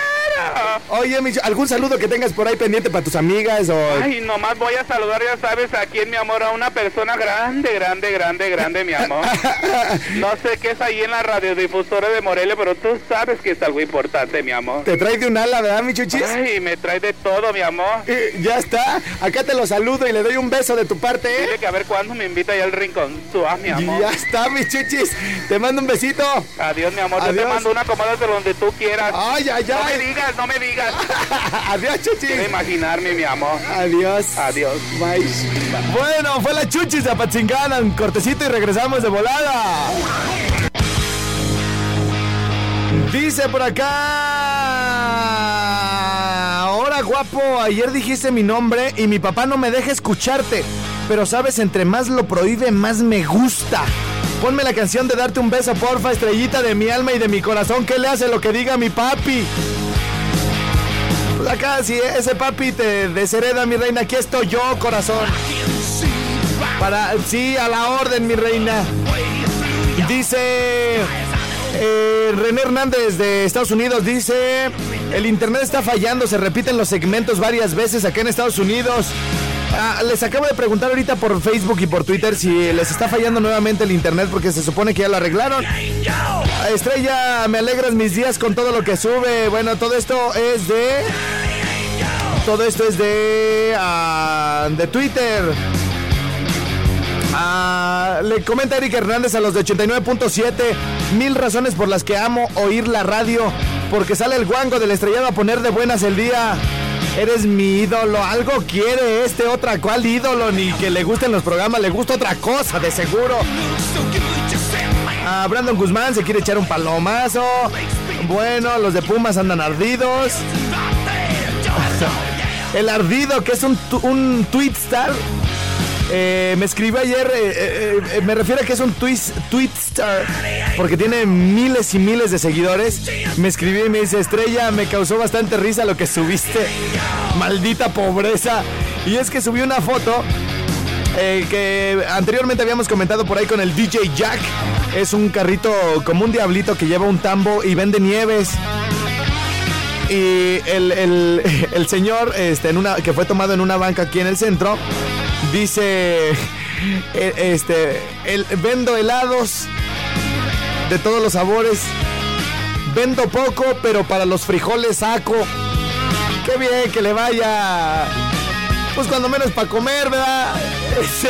Speaker 5: Oye, algún saludo que tengas por ahí pendiente para tus amigas o...
Speaker 9: Ay, nomás voy a saludar, ya sabes, a quién, mi amor, a una persona grande, grande, grande, grande, mi amor. (laughs) No sé qué es ahí en la radiodifusora de Morelia, pero tú sabes que es algo importante, mi amor.
Speaker 5: Te trae de un ala, ¿verdad, mi chuchis?
Speaker 9: Ay, me trae de todo, mi amor.
Speaker 5: Eh, ya está. Acá te lo saludo y le doy un beso de tu parte,
Speaker 9: Dile
Speaker 5: ¿eh?
Speaker 9: que a ver cuándo me invita ya al rincón suave, mi amor.
Speaker 5: Ya está, mi chuchis. Te mando un besito.
Speaker 9: Adiós, mi amor. Yo te mando una comada de donde tú quieras.
Speaker 5: Ay, ay,
Speaker 9: No me
Speaker 5: ay.
Speaker 9: digas, no me digas. (laughs)
Speaker 5: Adiós, chuchis.
Speaker 9: Quiero imaginarme, mi amor.
Speaker 5: Adiós.
Speaker 9: Adiós.
Speaker 5: Bye. Bueno, fue la chuchis de Apatzingana, un cortecito y regresamos de volada. Dice por acá. Ahora guapo, ayer dijiste mi nombre y mi papá no me deja escucharte. Pero sabes, entre más lo prohíbe, más me gusta. Ponme la canción de darte un beso, porfa, estrellita de mi alma y de mi corazón. ¿Qué le hace lo que diga mi papi? Pues acá, si ese papi te deshereda, mi reina, aquí estoy yo, corazón. Para, sí, a la orden, mi reina. Dice eh, René Hernández de Estados Unidos, dice, el internet está fallando, se repiten los segmentos varias veces acá en Estados Unidos. Ah, les acabo de preguntar ahorita por Facebook y por Twitter si les está fallando nuevamente el internet porque se supone que ya lo arreglaron. Estrella, me alegras mis días con todo lo que sube. Bueno, todo esto es de... Todo esto es de... ah, de Twitter. Ah, le comenta Eric Hernández a los de 89.7 Mil razones por las que amo oír la radio Porque sale el guango del estrellado a poner de buenas el día Eres mi ídolo, algo quiere este otra cual ídolo Ni que le gusten los programas, le gusta otra cosa de seguro. Ah, Brandon Guzmán se quiere echar un palomazo. Bueno, los de Pumas andan ardidos. (laughs) El ardido que es un, un tweet star eh, me escribió ayer, eh, eh, me refiero a que es un twist, tweetstar, porque tiene miles y miles de seguidores. Me escribió y me dice, Estrella, me causó bastante risa lo que subiste. Maldita pobreza. Y es que subí una foto que anteriormente habíamos comentado por ahí con el DJ Jack. Es un carrito como un diablito que lleva un tambo y vende nieves. Y el, el- (laughs) el señor este, en una, que fue tomado en una banca aquí en el centro dice, eh, este, el, vendo helados de todos los sabores. Vendo poco, pero para los frijoles saco. Qué bien que le vaya. Pues cuando menos para comer, ¿verdad?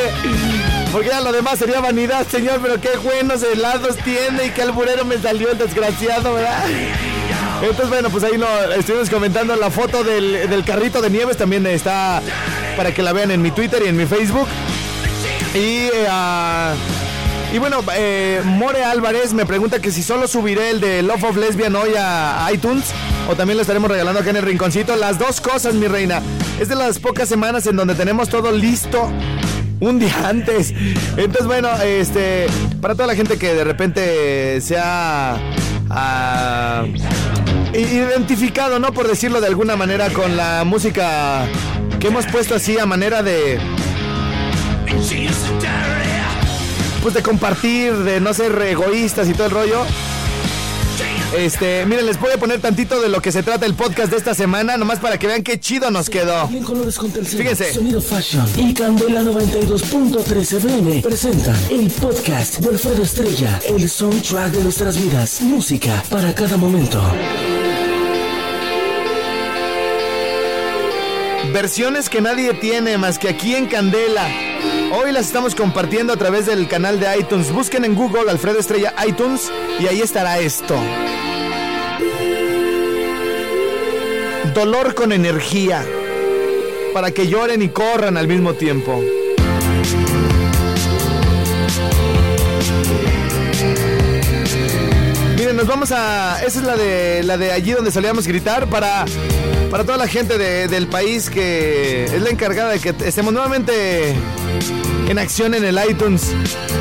Speaker 5: (laughs) Porque ya lo demás sería vanidad, señor, pero qué buenos helados tiene y qué alburero me salió el desgraciado, ¿verdad? Entonces, bueno, pues ahí lo estuvimos comentando la foto del, del carrito de nieves, también está para que la vean en mi Twitter y en mi Facebook. Y, eh, y bueno, eh, More Álvarez me pregunta que si solo subiré el de Love of Lesbian hoy a iTunes o también lo estaremos regalando acá en el rinconcito. Las dos cosas, mi reina. Es de las pocas semanas en donde tenemos todo listo un día (laughs) antes. Entonces, bueno, este, para toda la gente que de repente se ha ah, i- identificado, ¿no? Por decirlo de alguna manera, con la música que hemos puesto así a manera de. Pues de compartir, de no ser egoístas y todo el rollo. Este, miren, les voy a poner tantito de lo que se trata el podcast de esta semana, nomás para que vean qué chido nos quedó.
Speaker 1: Bien colores con Telcel,
Speaker 5: Fíjense.
Speaker 1: Sonido Fashion y Candela 92.3 FM presentan el podcast de Alfredo Estrella, el soundtrack de nuestras vidas, música para cada momento.
Speaker 5: Versiones que nadie tiene más que aquí en Candela. Hoy las estamos compartiendo a través del canal de iTunes. Busquen en Google Alfredo Estrella iTunes y ahí estará esto. Dolor con energía. Para que lloren y corran al mismo tiempo. Nos vamos a. Esa es la de la de allí donde solíamos gritar para. Para toda la gente de- del país que es la encargada de que estemos nuevamente en acción en el iTunes.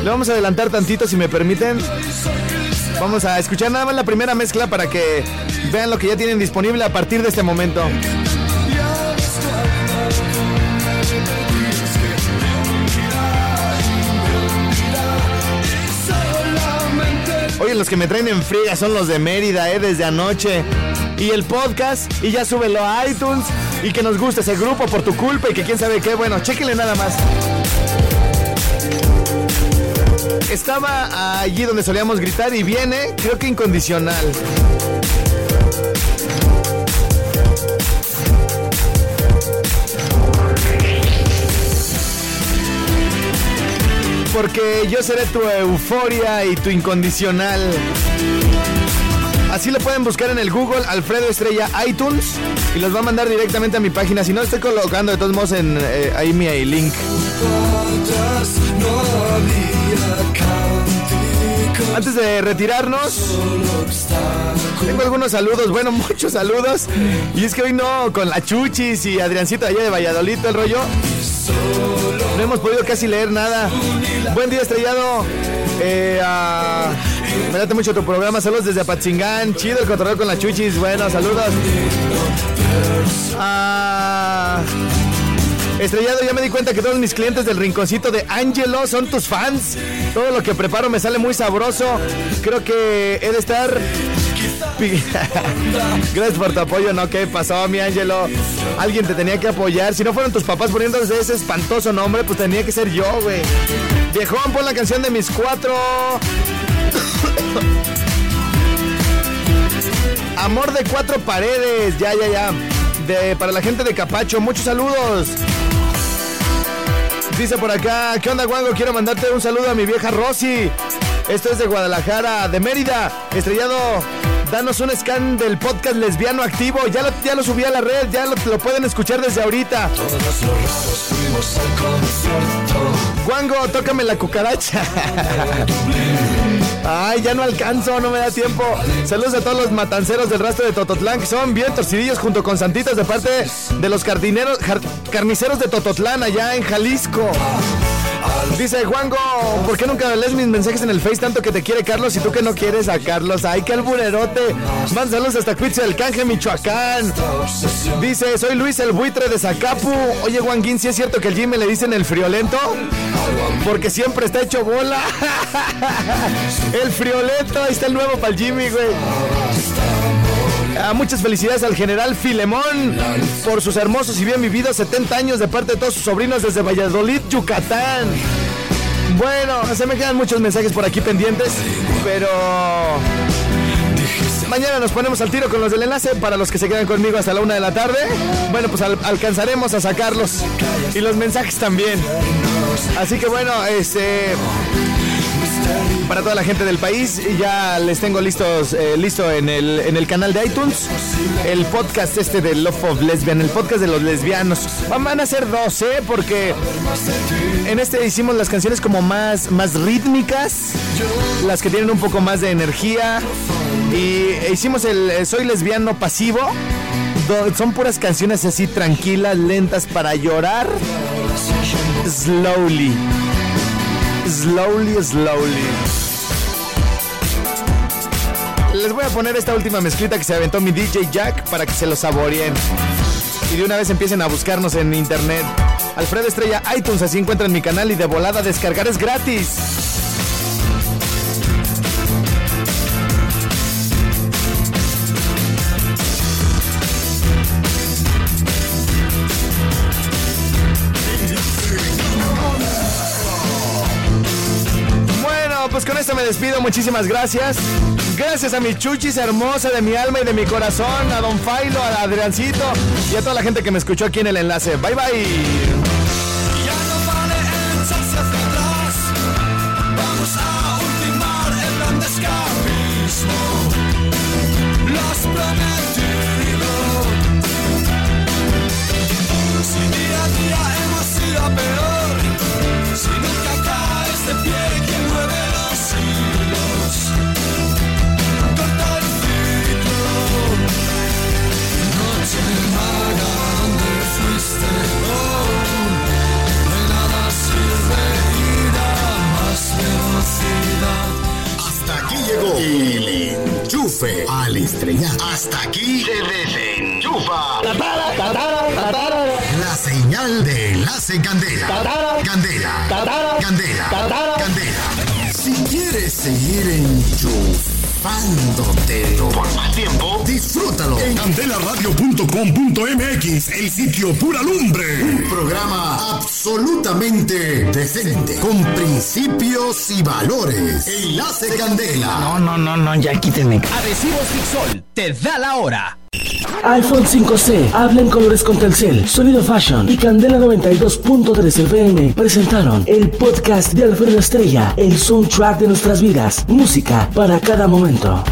Speaker 5: Le vamos a adelantar tantito si me permiten. Vamos a escuchar nada más la primera mezcla para que vean lo que ya tienen disponible a partir de este momento. Los que me traen en friega son los de Mérida, eh, desde anoche. Y el podcast, y ya súbelo a iTunes. Y que nos guste ese grupo por tu culpa y que quién sabe qué. Bueno, chéquenle nada más. Estaba allí donde solíamos gritar y viene, creo que incondicional. Porque yo seré tu euforia y tu incondicional. Así lo pueden buscar en el Google Alfredo Estrella iTunes y los va a mandar directamente a mi página. Si no, estoy colocando de todos modos en, eh, ahí mi link. Antes de retirarnos, tengo algunos saludos, bueno, (laughs) muchos saludos. Y es que hoy no, con la Chuchis y Adriancito allá de Valladolid, el rollo. Hemos podido casi leer nada. Buen día, estrellado. Eh, ah, me late mucho tu programa. Saludos desde Apatzingán. Chido el cotorreo con la chuchis. Bueno, saludos. Ah, Estrellado, ya me di cuenta que todos mis clientes del rinconcito de Angelo son tus fans. Todo lo que preparo me sale muy sabroso. Creo que he de estar. (laughs) Gracias por tu apoyo, ¿no? ¿Qué pasó, mi Angelo? Alguien te tenía que apoyar. Si no fueron tus papás poniéndose ese espantoso nombre, pues tenía que ser yo, güey. Viejón, pon la canción de mis cuatro. (coughs) Amor de cuatro paredes. Ya, ya, ya. De, para la gente de Capacho, muchos saludos. Dice por acá, ¿qué onda, Guango? Quiero mandarte un saludo a mi vieja Rosy. Esto es de Guadalajara, de Mérida. Estrellado, danos un scan del podcast lesbiano activo. Ya lo, ya lo subí a la red, ya lo, lo pueden escuchar desde ahorita. Guango, tócame la cucaracha. (laughs) Ay, ya no alcanzo, no me da tiempo. Saludos a todos los matanceros del rastro de Tototlán, que son bien torcidillos junto con santitas de parte de los cardineros, jar- carniceros de Tototlán, allá en Jalisco. Dice Juango, ¿por qué nunca lees mis mensajes en el Face tanto que te quiere Carlos y tú que no quieres a Carlos? Ay, qué alburerote. Man, saludos hasta Cuitza del Canje, Michoacán. Dice, soy Luis el buitre de Zacapu. Oye, Juanguín, ¿sí es cierto que el Jimmy le dicen el friolento? Porque siempre está hecho bola. (laughs) el friolento, ahí está el nuevo para el Jimmy, güey. Ah, muchas felicidades al general Filemón por sus hermosos y bien vividos 70 años de parte de todos sus sobrinos desde Valladolid, Yucatán. Bueno, se me quedan muchos mensajes por aquí pendientes, pero mañana nos ponemos al tiro con los del enlace para los que se quedan conmigo hasta la una de la tarde. Bueno, pues al- alcanzaremos a sacarlos y los mensajes también. Así que bueno, este para toda la gente del país. Ya les tengo listos, eh, listo en el, en el canal de iTunes el podcast este de Love of Lesbian, el podcast de los lesbianos. Van a ser dos, ¿eh? Porque en este hicimos las canciones como más, más rítmicas, las que tienen un poco más de energía. Y hicimos el eh, Soy lesbiano pasivo. Son puras canciones así tranquilas, lentas para llorar. Slowly. Slowly, slowly. Les voy a poner esta última mezclita que se aventó mi DJ Jack para que se lo saboreen. Y de una vez empiecen a buscarnos en internet. Alfredo Estrella iTunes, así encuentran mi canal y de volada descargar es gratis. Despido. Muchísimas gracias. Gracias a mi chuchis hermosa de mi alma y de mi corazón, a Don Failo, a Adriancito y a toda la gente que me escuchó aquí en el enlace. Bye bye.
Speaker 4: Seguir enchufándote por más tiempo, disfrútalo en candelaradio.com.mx, el sitio pura lumbre. Un programa absolutamente decente, con principios y valores. Enlace Candela.
Speaker 1: No, no, no, no, ya quítenme.
Speaker 10: Adhesivos Fixol te da la hora.
Speaker 1: iPhone 5C, habla en colores con Telcel, Sonido Fashion y Candela 92.3 FM presentaron el podcast de Alfredo Estrella, el soundtrack de nuestras vidas, música para cada momento.